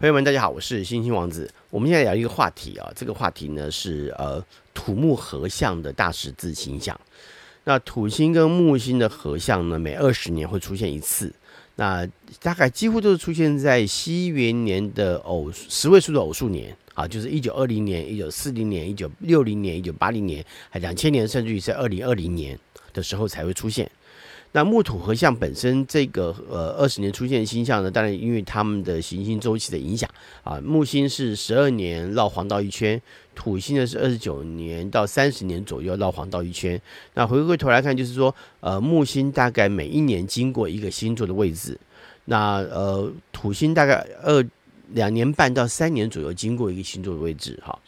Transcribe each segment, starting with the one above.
朋友们，大家好，我是星星王子。我们现在聊一个话题啊，这个话题呢是呃土木合相的大十字星象。那土星跟木星的合相呢，每二十年会出现一次。那大概几乎都是出现在西元年的偶十位数的偶数年啊，就是一九二零年、一九四零年、一九六零年、一九八零年，还两千年，甚至于在二零二零年的时候才会出现。那木土合相本身这个呃二十年出现的星象呢，当然因为他们的行星周期的影响啊，木星是十二年绕黄道一圈，土星呢是二十九年到三十年左右绕黄道一圈。那回过头来看，就是说呃木星大概每一年经过一个星座的位置，那呃土星大概二两年半到三年左右经过一个星座的位置哈。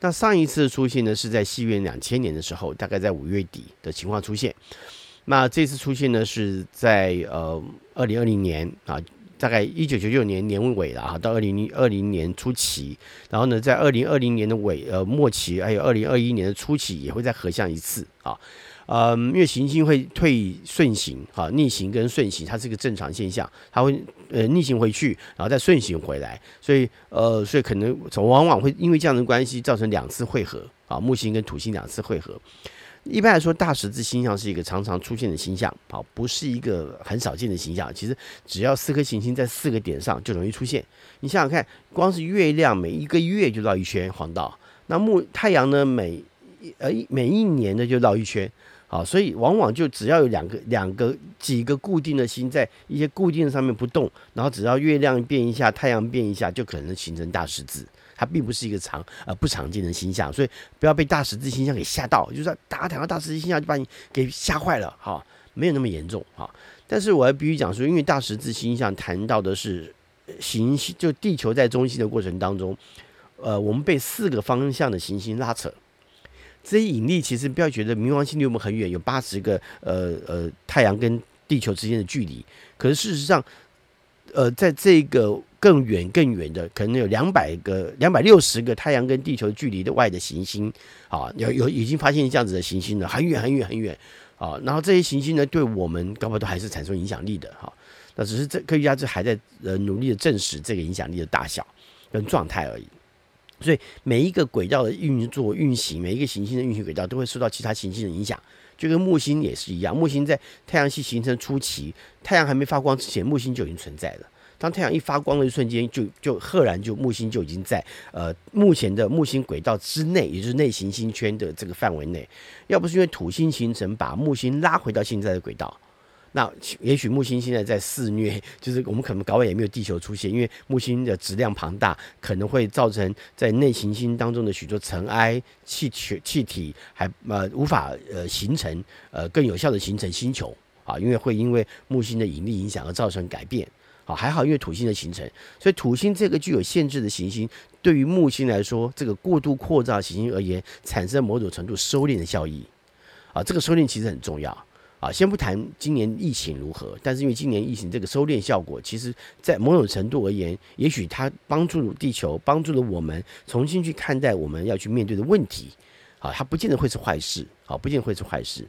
那上一次出现呢是在西元两千年的时候，大概在五月底的情况出现。那这次出现呢，是在呃二零二零年啊，大概一九九九年年尾了哈，到二零二零年初期，然后呢，在二零二零年的尾呃末期，还有二零二一年的初期，也会再合相一次啊，嗯，因为行星会退顺行哈，逆行跟顺行，它是一个正常现象，它会呃逆行回去，然后再顺行回来，所以呃，所以可能从往往会因为这样的关系，造成两次会合啊，木星跟土星两次会合。一般来说，大十字星象是一个常常出现的星象，好，不是一个很少见的星象。其实只要四颗行星在四个点上就容易出现。你想想看，光是月亮每一个月就绕一圈黄道，那木太阳呢，每呃每一年呢就绕一圈，好，所以往往就只要有两个两个几个固定的星在一些固定的上面不动，然后只要月亮变一下，太阳变一下，就可能形成大十字。它并不是一个常呃不常见的星象，所以不要被大十字星象给吓到，就是大家谈到大十字星象就把你给吓坏了哈，没有那么严重哈。但是我还必须讲说，因为大十字星象谈到的是行星，就地球在中心的过程当中，呃，我们被四个方向的行星拉扯，这些引力其实不要觉得冥王星离我们很远，有八十个呃呃太阳跟地球之间的距离，可是事实上，呃，在这个。更远更远的，可能有两百个、两百六十个太阳跟地球距离的外的行星，啊，有有已经发现这样子的行星了，很远很远很远，啊，然后这些行星呢，对我们搞不好都还是产生影响力的，哈，那只是这科学家这还在呃努力的证实这个影响力的大小跟状态而已。所以每一个轨道的运作运行，每一个行星的运行轨道都会受到其他行星的影响，就跟木星也是一样，木星在太阳系形成初期，太阳还没发光之前，木星就已经存在了。当太阳一发光的一瞬间，就就赫然就木星就已经在呃目前的木星轨道之内，也就是内行星圈的这个范围内。要不是因为土星形成把木星拉回到现在的轨道，那也许木星现在在肆虐，就是我们可能搞完也没有地球出现，因为木星的质量庞大，可能会造成在内行星当中的许多尘埃、气体、气体还呃无法呃形成呃更有效的形成星球啊，因为会因为木星的引力影响而造成改变。好，还好，因为土星的形成，所以土星这个具有限制的行星，对于木星来说，这个过度扩张行星而言，产生某种程度收敛的效益。啊，这个收敛其实很重要。啊，先不谈今年疫情如何，但是因为今年疫情这个收敛效果，其实在某种程度而言，也许它帮助地球，帮助了我们重新去看待我们要去面对的问题。啊，它不见得会是坏事。啊，不见得会是坏事。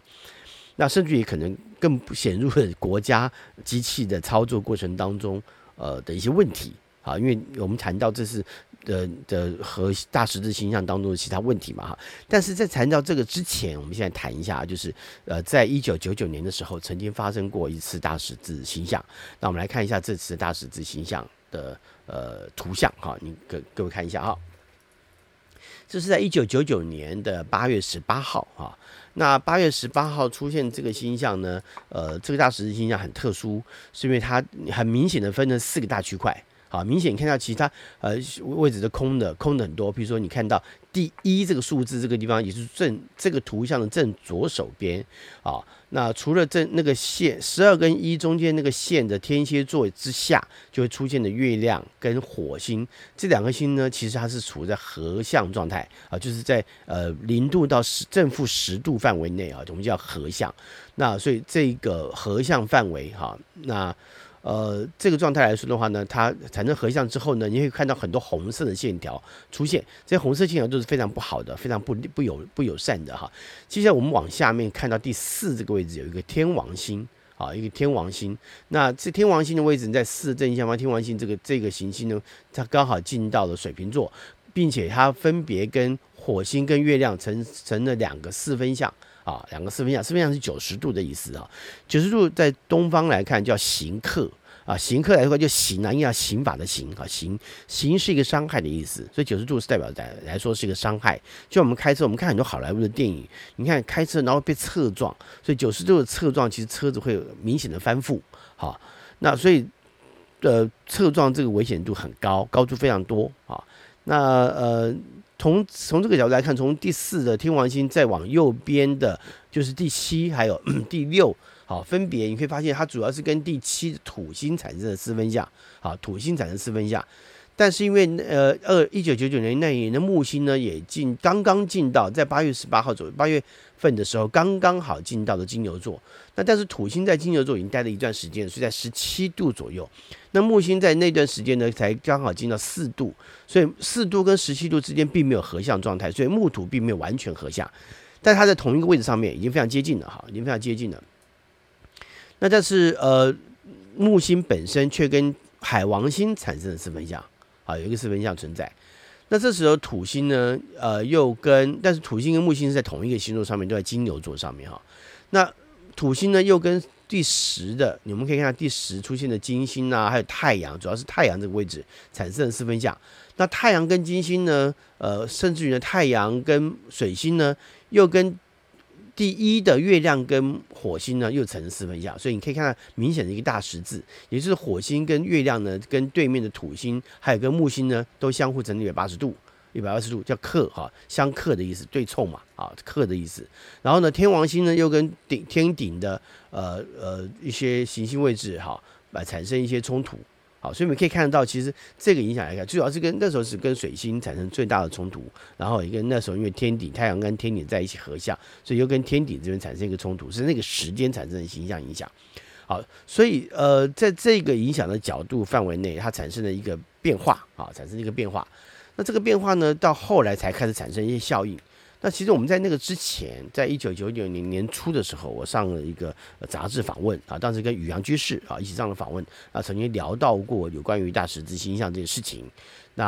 那甚至于可能更显入了国家机器的操作过程当中，呃的一些问题啊，因为我们谈到这是的的和大十字星象当中的其他问题嘛哈。但是在谈到这个之前，我们现在谈一下，就是呃，在一九九九年的时候，曾经发生过一次大十字星象。那我们来看一下这次大十字星象的呃图像哈，你各各位看一下啊。这是在一九九九年的八月十八号哈。那八月十八号出现这个星象呢，呃，这个大十字星象很特殊，是因为它很明显的分成四个大区块。好，明显看到其他呃位置的空的空的很多，比如说你看到第一这个数字这个地方也是正这个图像的正左手边啊。那除了正那个线十二跟一中间那个线的天蝎座之下，就会出现的月亮跟火星这两颗星呢，其实它是处在合相状态啊，就是在呃零度到十正负十度范围内啊，我们叫合相。那所以这个合相范围哈，那。呃，这个状态来说的话呢，它产生合相之后呢，你会看到很多红色的线条出现，这些红色线条都是非常不好的，非常不不友不友善的哈。接下来我们往下面看到第四这个位置有一个天王星啊，一个天王星。那这天王星的位置在四正下方，天王星这个这个行星呢，它刚好进到了水瓶座，并且它分别跟火星跟月亮成成了两个四分相啊，两个四分相，四分相是九十度的意思啊，九十度在东方来看叫刑克。啊，刑克来说就刑啊，因为刑法的刑啊，刑刑是一个伤害的意思，所以九十度是代表来来说是一个伤害。就我们开车，我们看很多好莱坞的电影，你看开车然后被侧撞，所以九十度的侧撞其实车子会有明显的翻覆。好，那所以呃侧撞这个危险度很高，高度非常多啊。那呃从从这个角度来看，从第四的天王星再往右边的，就是第七还有 第六。好，分别你可以发现，它主要是跟第七土星产生的四分相。好，土星产生四分相，但是因为呃二一九九九年那一年的木星呢，也进刚刚进到在八月十八号左右，八月份的时候刚刚好进到了金牛座。那但是土星在金牛座已经待了一段时间，所以在十七度左右。那木星在那段时间呢，才刚好进到四度，所以四度跟十七度之间并没有合相状态，所以木土并没有完全合相，但它在同一个位置上面已经非常接近了哈，已经非常接近了。那但是呃，木星本身却跟海王星产生了四分相，啊，有一个四分相存在。那这时候土星呢，呃，又跟但是土星跟木星是在同一个星座上面，都在金牛座上面哈。那土星呢，又跟第十的，你们可以看到第十出现的金星啊，还有太阳，主要是太阳这个位置产生了四分相。那太阳跟金星呢，呃，甚至于呢，太阳跟水星呢，又跟第一的月亮跟火星呢，又成四分相，所以你可以看到明显的一个大十字，也就是火星跟月亮呢，跟对面的土星还有跟木星呢，都相互成一百八十度，一百二十度叫克哈，相克的意思，对冲嘛，啊，克的意思。然后呢，天王星呢又跟顶天顶的呃呃一些行星位置哈，来产生一些冲突。好，所以我们可以看得到，其实这个影响来看，最主要是跟那时候是跟水星产生最大的冲突，然后也跟那时候因为天顶太阳跟天顶在一起合相，所以又跟天顶这边产生一个冲突，是那个时间产生的形象影响。好，所以呃，在这个影响的角度范围内，它产生了一个变化啊，产生一个变化。那这个变化呢，到后来才开始产生一些效应。那其实我们在那个之前，在一九九九年年初的时候，我上了一个杂志访问啊，当时跟宇阳居士啊一起上了访问啊，曾经聊到过有关于大十字星象这件事情。那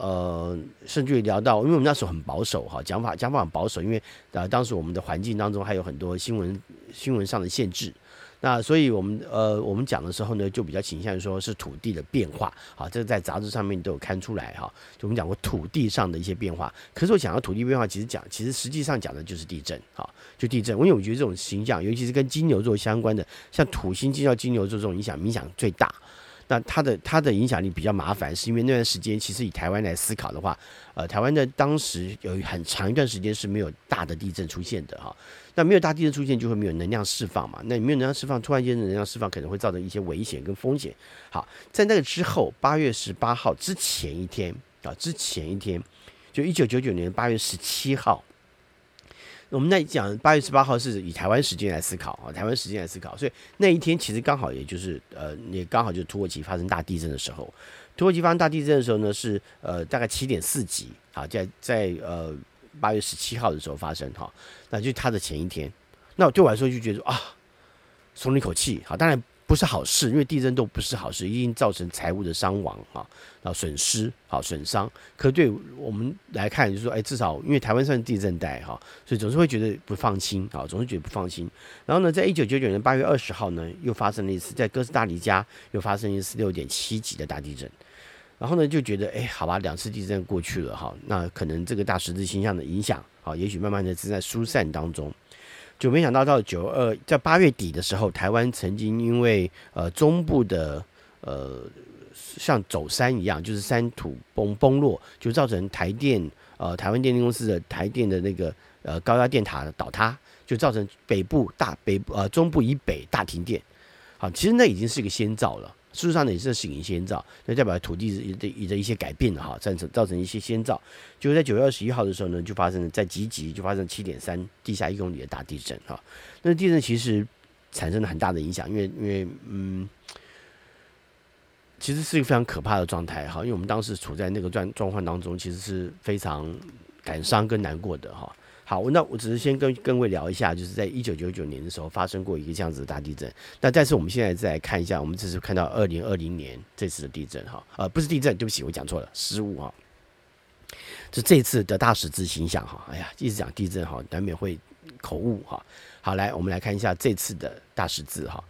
呃，甚至于聊到，因为我们那时候很保守哈，讲法讲法很保守，因为啊当时我们的环境当中还有很多新闻新闻上的限制。那所以，我们呃，我们讲的时候呢，就比较倾向于说是土地的变化，好，这个在杂志上面都有看出来哈。就我们讲过土地上的一些变化，可是我讲到土地变化，其实讲，其实实际上讲的就是地震，哈，就地震。因为我觉得这种形象，尤其是跟金牛座相关的，像土星进到金牛座这种影响，影响最大。那它的它的影响力比较麻烦，是因为那段时间其实以台湾来思考的话，呃，台湾的当时有很长一段时间是没有大的地震出现的哈。那没有大地震出现，就会没有能量释放嘛。那没有能量释放，突然间的能量释放可能会造成一些危险跟风险。好，在那个之后，八月十八号之前一天啊，之前一天，就一九九九年八月十七号。我们在讲八月十八号是以台湾时间来思考啊，台湾时间来思考，所以那一天其实刚好也就是呃，也刚好就是土耳其发生大地震的时候。土耳其发生大地震的时候呢，是呃大概七点四级啊，在在呃八月十七号的时候发生哈，那就它的前一天。那对我来说就觉得啊，松了一口气。好，当然。不是好事，因为地震都不是好事，一定造成财务的伤亡啊，啊损失，好损伤。可对我们来看，就是说，哎，至少因为台湾算是地震带哈，所以总是会觉得不放心啊，总是觉得不放心。然后呢，在一九九九年八月二十号呢，又发生了一次在哥斯达黎加又发生一次六点七级的大地震。然后呢，就觉得，哎，好吧，两次地震过去了哈，那可能这个大十字星象的影响，啊，也许慢慢的正在疏散当中。就没想到到九二在八月底的时候，台湾曾经因为呃中部的呃像走山一样，就是山土崩崩落，就造成台电呃台湾电力公司的台电的那个呃高压电塔倒塌，就造成北部大北呃中部以北大停电。好，其实那已经是一个先兆了。事实上呢，也是醒先兆，那代表土地的一的一些改变了哈，造成造成一些先兆。就是在九月二十一号的时候呢，就发生了在吉吉就发生七点三地下一公里的大地震哈。那地震其实产生了很大的影响，因为因为嗯，其实是一个非常可怕的状态哈。因为我们当时处在那个状状况当中，其实是非常感伤跟难过的哈。好，那我只是先跟各位聊一下，就是在一九九九年的时候发生过一个这样子的大地震。那但是我们现在再来看一下，我们这次看到二零二零年这次的地震哈，呃，不是地震，对不起，我讲错了，失误哈。就这次的大十字形象哈，哎呀，一直讲地震哈，难免会口误哈。好，来我们来看一下这次的大十字哈。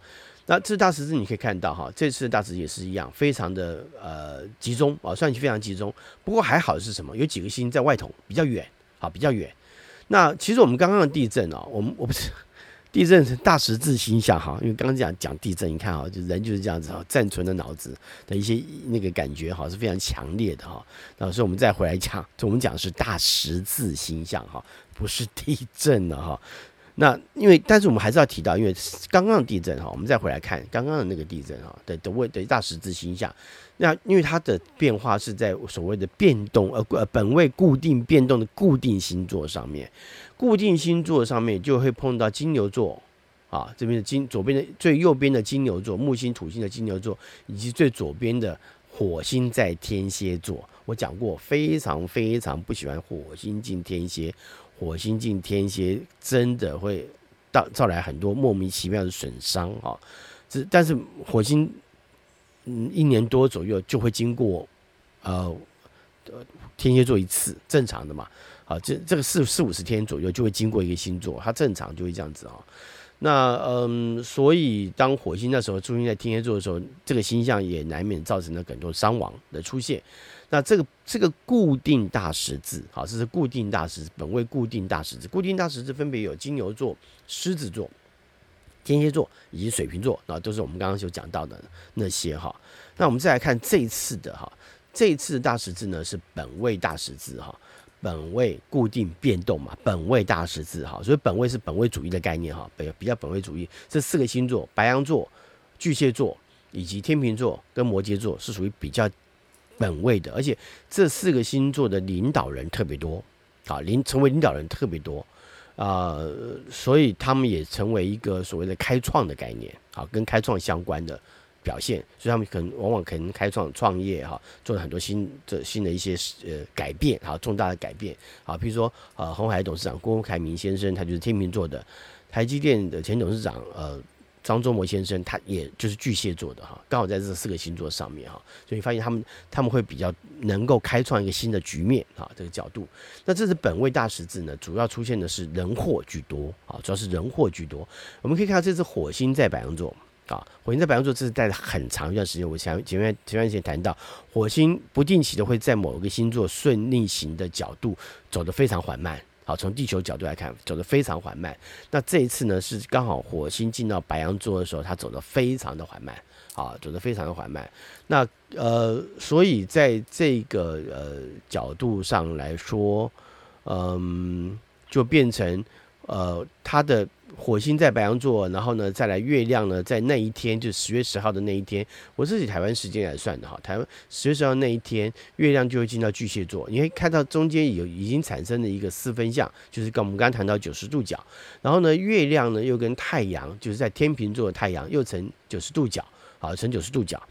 那这大十字你可以看到哈，这次的大十字也是一样，非常的呃集中啊，算是非常集中。不过还好是什么？有几个星在外头比较远，啊比较远。那其实我们刚刚的地震啊，我们我不是 地震是大十字星象哈，因为刚刚讲讲地震，你看哈，就人就是这样子哈，暂存的脑子的一些那个感觉哈是非常强烈的哈。那所以我们再回来讲，我们讲是大十字星象哈，不是地震了哈。那因为，但是我们还是要提到，因为刚刚的地震哈，我们再回来看刚刚的那个地震哈的的位的大十字星象，那因为它的变化是在所谓的变动呃呃本位固定变动的固定星座上面，固定星座上面就会碰到金牛座啊，这边的金左边的最右边的金牛座木星土星的金牛座，以及最左边的火星在天蝎座。我讲过，非常非常不喜欢火星进天蝎。火星进天蝎，真的会到造来很多莫名其妙的损伤哈。这但是火星，嗯，一年多左右就会经过呃天蝎座一次，正常的嘛。好，这这个四四五十天左右就会经过一个星座，它正常就会这样子啊。那嗯，所以当火星那时候出现在天蝎座的时候，这个星象也难免造成了很多伤亡的出现。那这个这个固定大十字，好，这是固定大十字，本位固定大十字，固定大十字分别有金牛座、狮子座、天蝎座以及水瓶座，啊，都是我们刚刚所讲到的那些哈。那我们再来看这一次的哈，这一次的大十字呢是本位大十字哈，本位固定变动嘛，本位大十字哈，所以本位是本位主义的概念哈，比比较本位主义。这四个星座，白羊座、巨蟹座以及天秤座跟摩羯座是属于比较。本位的，而且这四个星座的领导人特别多，啊，领成为领导人特别多，啊、所以他们也成为一个所谓的开创的概念，啊，跟开创相关的表现，所以他们可能往往可能开创创业哈，做了很多新的新的一些呃改变，哈，重大的改变，啊，比如说呃，红海董事长郭台铭先生，他就是天秤座的，台积电的前董事长呃。张忠谋先生，他也就是巨蟹座的哈，刚好在这四个星座上面哈，所以你发现他们他们会比较能够开创一个新的局面啊，这个角度。那这是本位大十字呢，主要出现的是人祸居多啊，主要是人祸居多。我们可以看到这次火星在白羊座啊，火星在白羊座，这是待了很长一段时间。我想前面前面前谈到，火星不定期的会在某一个星座顺逆行的角度走得非常缓慢。好，从地球角度来看，走得非常缓慢。那这一次呢，是刚好火星进到白羊座的时候，它走得非常的缓慢，啊，走得非常的缓慢。那呃，所以在这个呃角度上来说，嗯，就变成呃它的。火星在白羊座，然后呢，再来月亮呢，在那一天，就十月十号的那一天，我自己台湾时间来算的哈。台湾十月十号那一天，月亮就会进到巨蟹座，你会看到中间有已经产生了一个四分相，就是跟我们刚刚谈到九十度角。然后呢，月亮呢又跟太阳，就是在天秤座的太阳又成九十度角，好，成九十度角。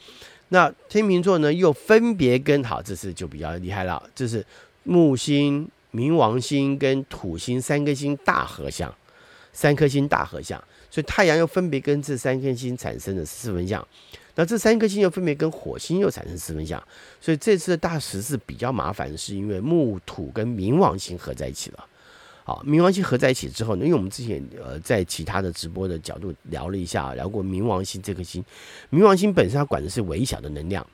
那天秤座呢又分别跟好，这次就比较厉害了，这是木星、冥王星跟土星三颗星大合相。三颗星大合相，所以太阳又分别跟这三颗星产生了四分相，那这三颗星又分别跟火星又产生四分相，所以这次的大十字比较麻烦，是因为木土跟冥王星合在一起了。好，冥王星合在一起之后呢，因为我们之前呃在其他的直播的角度聊了一下，聊过冥王星这颗星，冥王星本身它管的是微小的能量，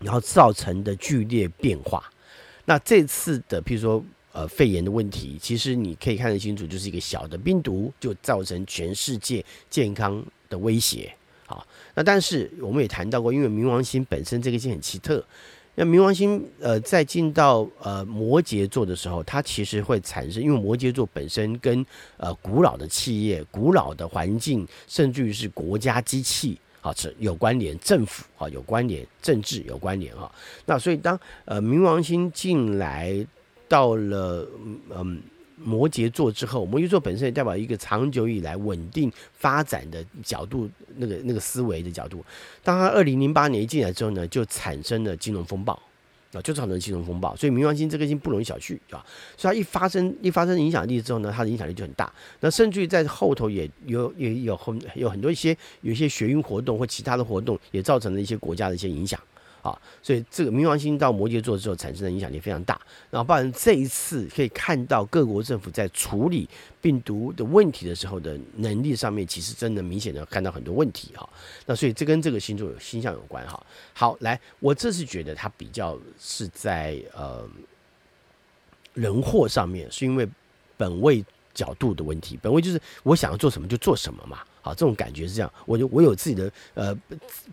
然后造成的剧烈变化。那这次的譬如说。呃，肺炎的问题，其实你可以看得清楚，就是一个小的病毒就造成全世界健康的威胁。好，那但是我们也谈到过，因为冥王星本身这个星很奇特，那冥王星呃在进到呃摩羯座的时候，它其实会产生，因为摩羯座本身跟呃古老的企业、古老的环境，甚至于是国家机器。好，是有关联，政府啊有关联，政治有关联哈。那所以当呃冥王星进来。到了嗯摩羯座之后，摩羯座本身也代表一个长久以来稳定发展的角度，那个那个思维的角度。当他二零零八年一进来之后呢，就产生了金融风暴，啊，就造成金融风暴。所以冥王星这颗星不容小觑啊，所以它一发生一发生影响力之后呢，它的影响力就很大。那甚至于在后头也有也有很有很多一些有一些学运活动或其他的活动，也造成了一些国家的一些影响。啊，所以这个冥王星到摩羯座之后产生的影响力非常大。然后，包含这一次可以看到各国政府在处理病毒的问题的时候的能力上面，其实真的明显的看到很多问题哈。那所以这跟这个星座有星象有关哈。好，来，我这是觉得它比较是在呃人祸上面，是因为本位角度的问题。本位就是我想要做什么就做什么嘛。好，这种感觉是这样，我就我有自己的呃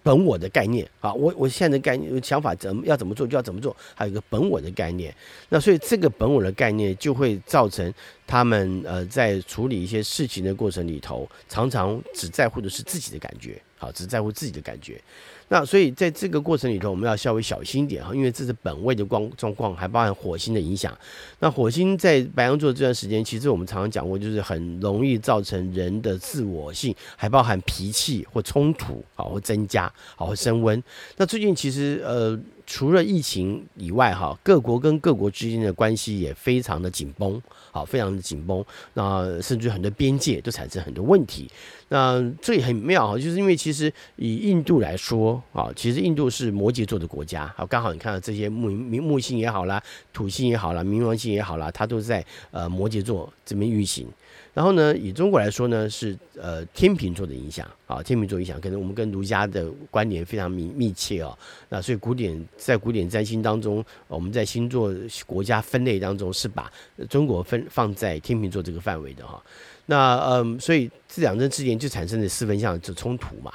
本我的概念啊，我我现在的概念想法怎么要怎么做就要怎么做，还有一个本我的概念，那所以这个本我的概念就会造成他们呃在处理一些事情的过程里头，常常只在乎的是自己的感觉，好，只在乎自己的感觉。那所以在这个过程里头，我们要稍微小心一点哈，因为这是本位的光状况，还包含火星的影响。那火星在白羊座这段时间，其实我们常常讲过，就是很容易造成人的自我性，还包含脾气或冲突，好，或增加，好，或升温。那最近其实呃。除了疫情以外，哈，各国跟各国之间的关系也非常的紧绷，好，非常的紧绷。那甚至很多边界都产生很多问题。那这也很妙哈，就是因为其实以印度来说啊，其实印度是摩羯座的国家，好，刚好你看到这些木木木星也好啦，土星也好啦，冥王星也好啦，它都在呃摩羯座这边运行。然后呢，以中国来说呢，是呃天秤座的影响啊，天秤座影响，可能我们跟儒家的关联非常密密切哦。那所以古典在古典占星当中，我们在星座国家分类当中是把中国分放在天秤座这个范围的哈。那嗯，所以这两者之间就产生了四分相的冲突嘛。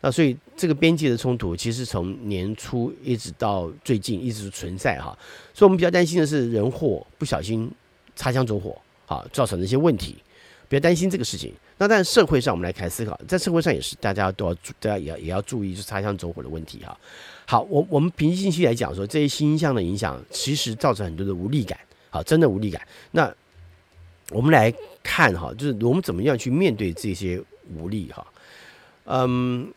那所以这个边界的冲突，其实从年初一直到最近一直存在哈。所以我们比较担心的是人祸不小心擦枪走火啊，造成的一些问题。别担心这个事情。那但社会上，我们来开始思考，在社会上也是，大家都要注，大家也要也要注意，就擦枪走火的问题哈。好，我我们平心静气来讲说，这些新象的影响，其实造成很多的无力感，好，真的无力感。那我们来看哈，就是我们怎么样去面对这些无力哈，嗯。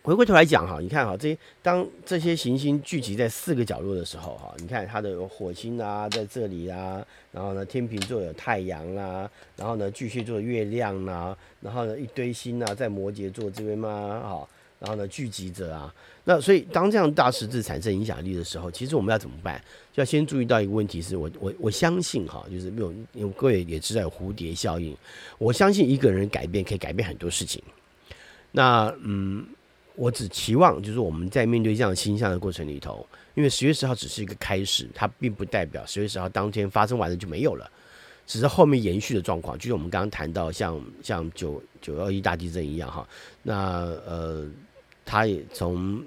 回过头来讲哈，你看哈，这些当这些行星聚集在四个角落的时候哈，你看它的火星啊在这里啊，然后呢天秤座有太阳啦，然后呢巨蟹座月亮啦，然后呢一堆星啊在摩羯座这边嘛，好，然后呢聚集着啊，那所以当这样大十字产生影响力的时候，其实我们要怎么办？就要先注意到一个问题是我我我相信哈，就是没有因为各位也知道有蝴蝶效应，我相信一个人改变可以改变很多事情。那嗯。我只期望，就是我们在面对这样星象的过程里头，因为十月十号只是一个开始，它并不代表十月十号当天发生完了就没有了，只是后面延续的状况。就像我们刚刚谈到像，像九九二一大地震一样哈，那呃，它也从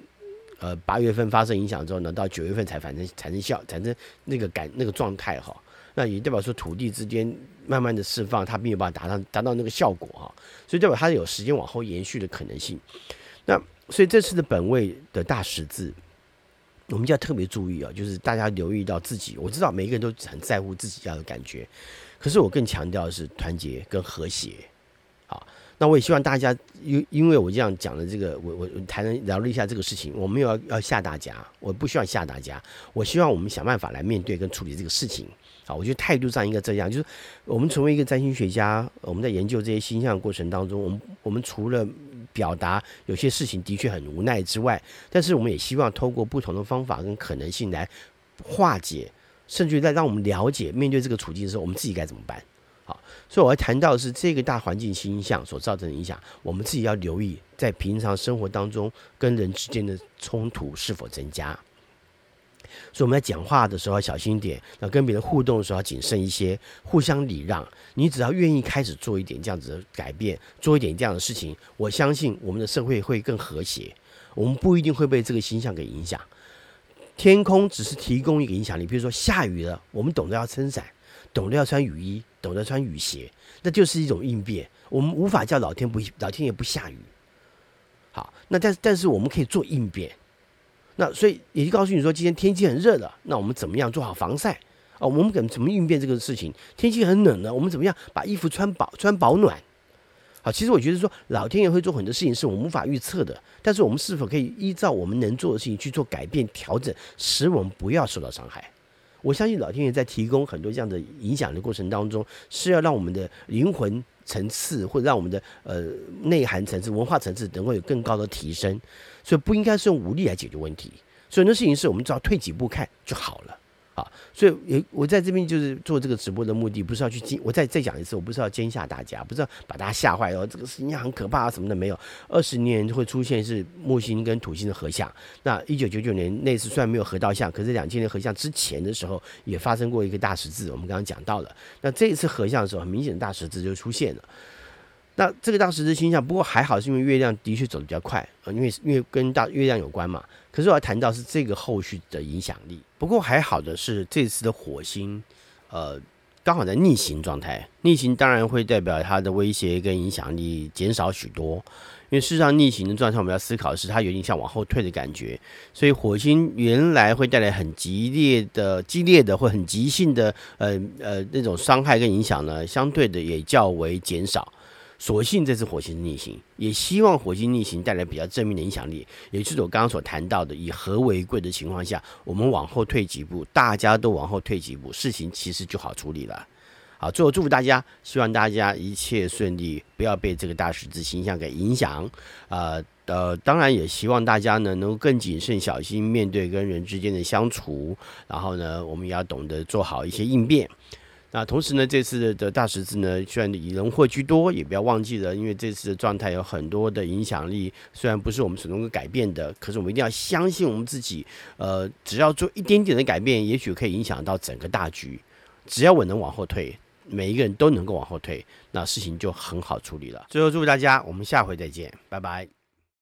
呃八月份发生影响之后呢，到九月份才反正产生效，产生那个感那个状态哈，那也代表说土地之间慢慢的释放，它并没有办法达到达到那个效果哈，所以代表它有时间往后延续的可能性。那所以这次的本位的大十字，我们就要特别注意啊，就是大家留意到自己。我知道每个人都很在乎自己要的感觉，可是我更强调的是团结跟和谐。那我也希望大家，因因为我这样讲的这个，我我谈了聊了一下这个事情，我没有要要吓大家，我不需要吓大家，我希望我们想办法来面对跟处理这个事情。好，我觉得态度上应该这样，就是我们成为一个占星学家，我们在研究这些星象的过程当中，我们我们除了表达有些事情的确很无奈之外，但是我们也希望透过不同的方法跟可能性来化解，甚至于在让我们了解面对这个处境的时候，我们自己该怎么办。所以我要谈到的是这个大环境星象所造成的影响，我们自己要留意，在平常生活当中跟人之间的冲突是否增加。所以我们在讲话的时候要小心一点，那跟别人互动的时候要谨慎一些，互相礼让。你只要愿意开始做一点这样子的改变，做一点这样的事情，我相信我们的社会会更和谐。我们不一定会被这个星象给影响。天空只是提供一个影响力，比如说下雨了，我们懂得要撑伞，懂得要穿雨衣，懂得穿雨鞋，那就是一种应变。我们无法叫老天不老天爷不下雨。好，那但但是我们可以做应变。那所以也就告诉你说，今天天气很热了，那我们怎么样做好防晒啊？我们怎么怎么应变这个事情？天气很冷了，我们怎么样把衣服穿保穿保暖？好，其实我觉得说老天爷会做很多事情是我们无法预测的，但是我们是否可以依照我们能做的事情去做改变调整，使我们不要受到伤害？我相信老天爷在提供很多这样的影响的过程当中，是要让我们的灵魂层次或者让我们的呃内涵层次、文化层次能够有更高的提升，所以不应该是用武力来解决问题。所以很多事情是我们只要退几步看就好了。所以也我在这边就是做这个直播的目的，不是要去惊，我再再讲一次，我不是要惊吓大家，不是要把大家吓坏哦，这个事情很可怕啊什么的没有。二十年会出现是木星跟土星的合相，那一九九九年那次虽然没有合到相，可是两千年合相之前的时候也发生过一个大十字，我们刚刚讲到了。那这一次合相的时候，很明显的大十字就出现了。那这个大十字星象，不过还好是因为月亮的确走得比较快啊，因为因为跟大月亮有关嘛。可是我要谈到是这个后续的影响力。不过还好的是，这次的火星，呃，刚好在逆行状态。逆行当然会代表它的威胁跟影响力减少许多。因为事实上，逆行的状态我们要思考的是，它有点像往后退的感觉。所以火星原来会带来很激烈的、激烈的或很急性的，呃呃那种伤害跟影响呢，相对的也较为减少。所幸这次火星逆行，也希望火星逆行带来比较正面的影响力，也就是我刚刚所谈到的，以和为贵的情况下，我们往后退几步，大家都往后退几步，事情其实就好处理了。好，最后祝福大家，希望大家一切顺利，不要被这个大十字星象给影响。呃呃，当然也希望大家呢能够更谨慎小心面对跟人之间的相处，然后呢，我们也要懂得做好一些应变。那同时呢，这次的大十字呢，虽然以人祸居多，也不要忘记了，因为这次的状态有很多的影响力，虽然不是我们所能够改变的，可是我们一定要相信我们自己，呃，只要做一点点的改变，也许可以影响到整个大局。只要我能往后退，每一个人都能够往后退，那事情就很好处理了。最后祝福大家，我们下回再见，拜拜。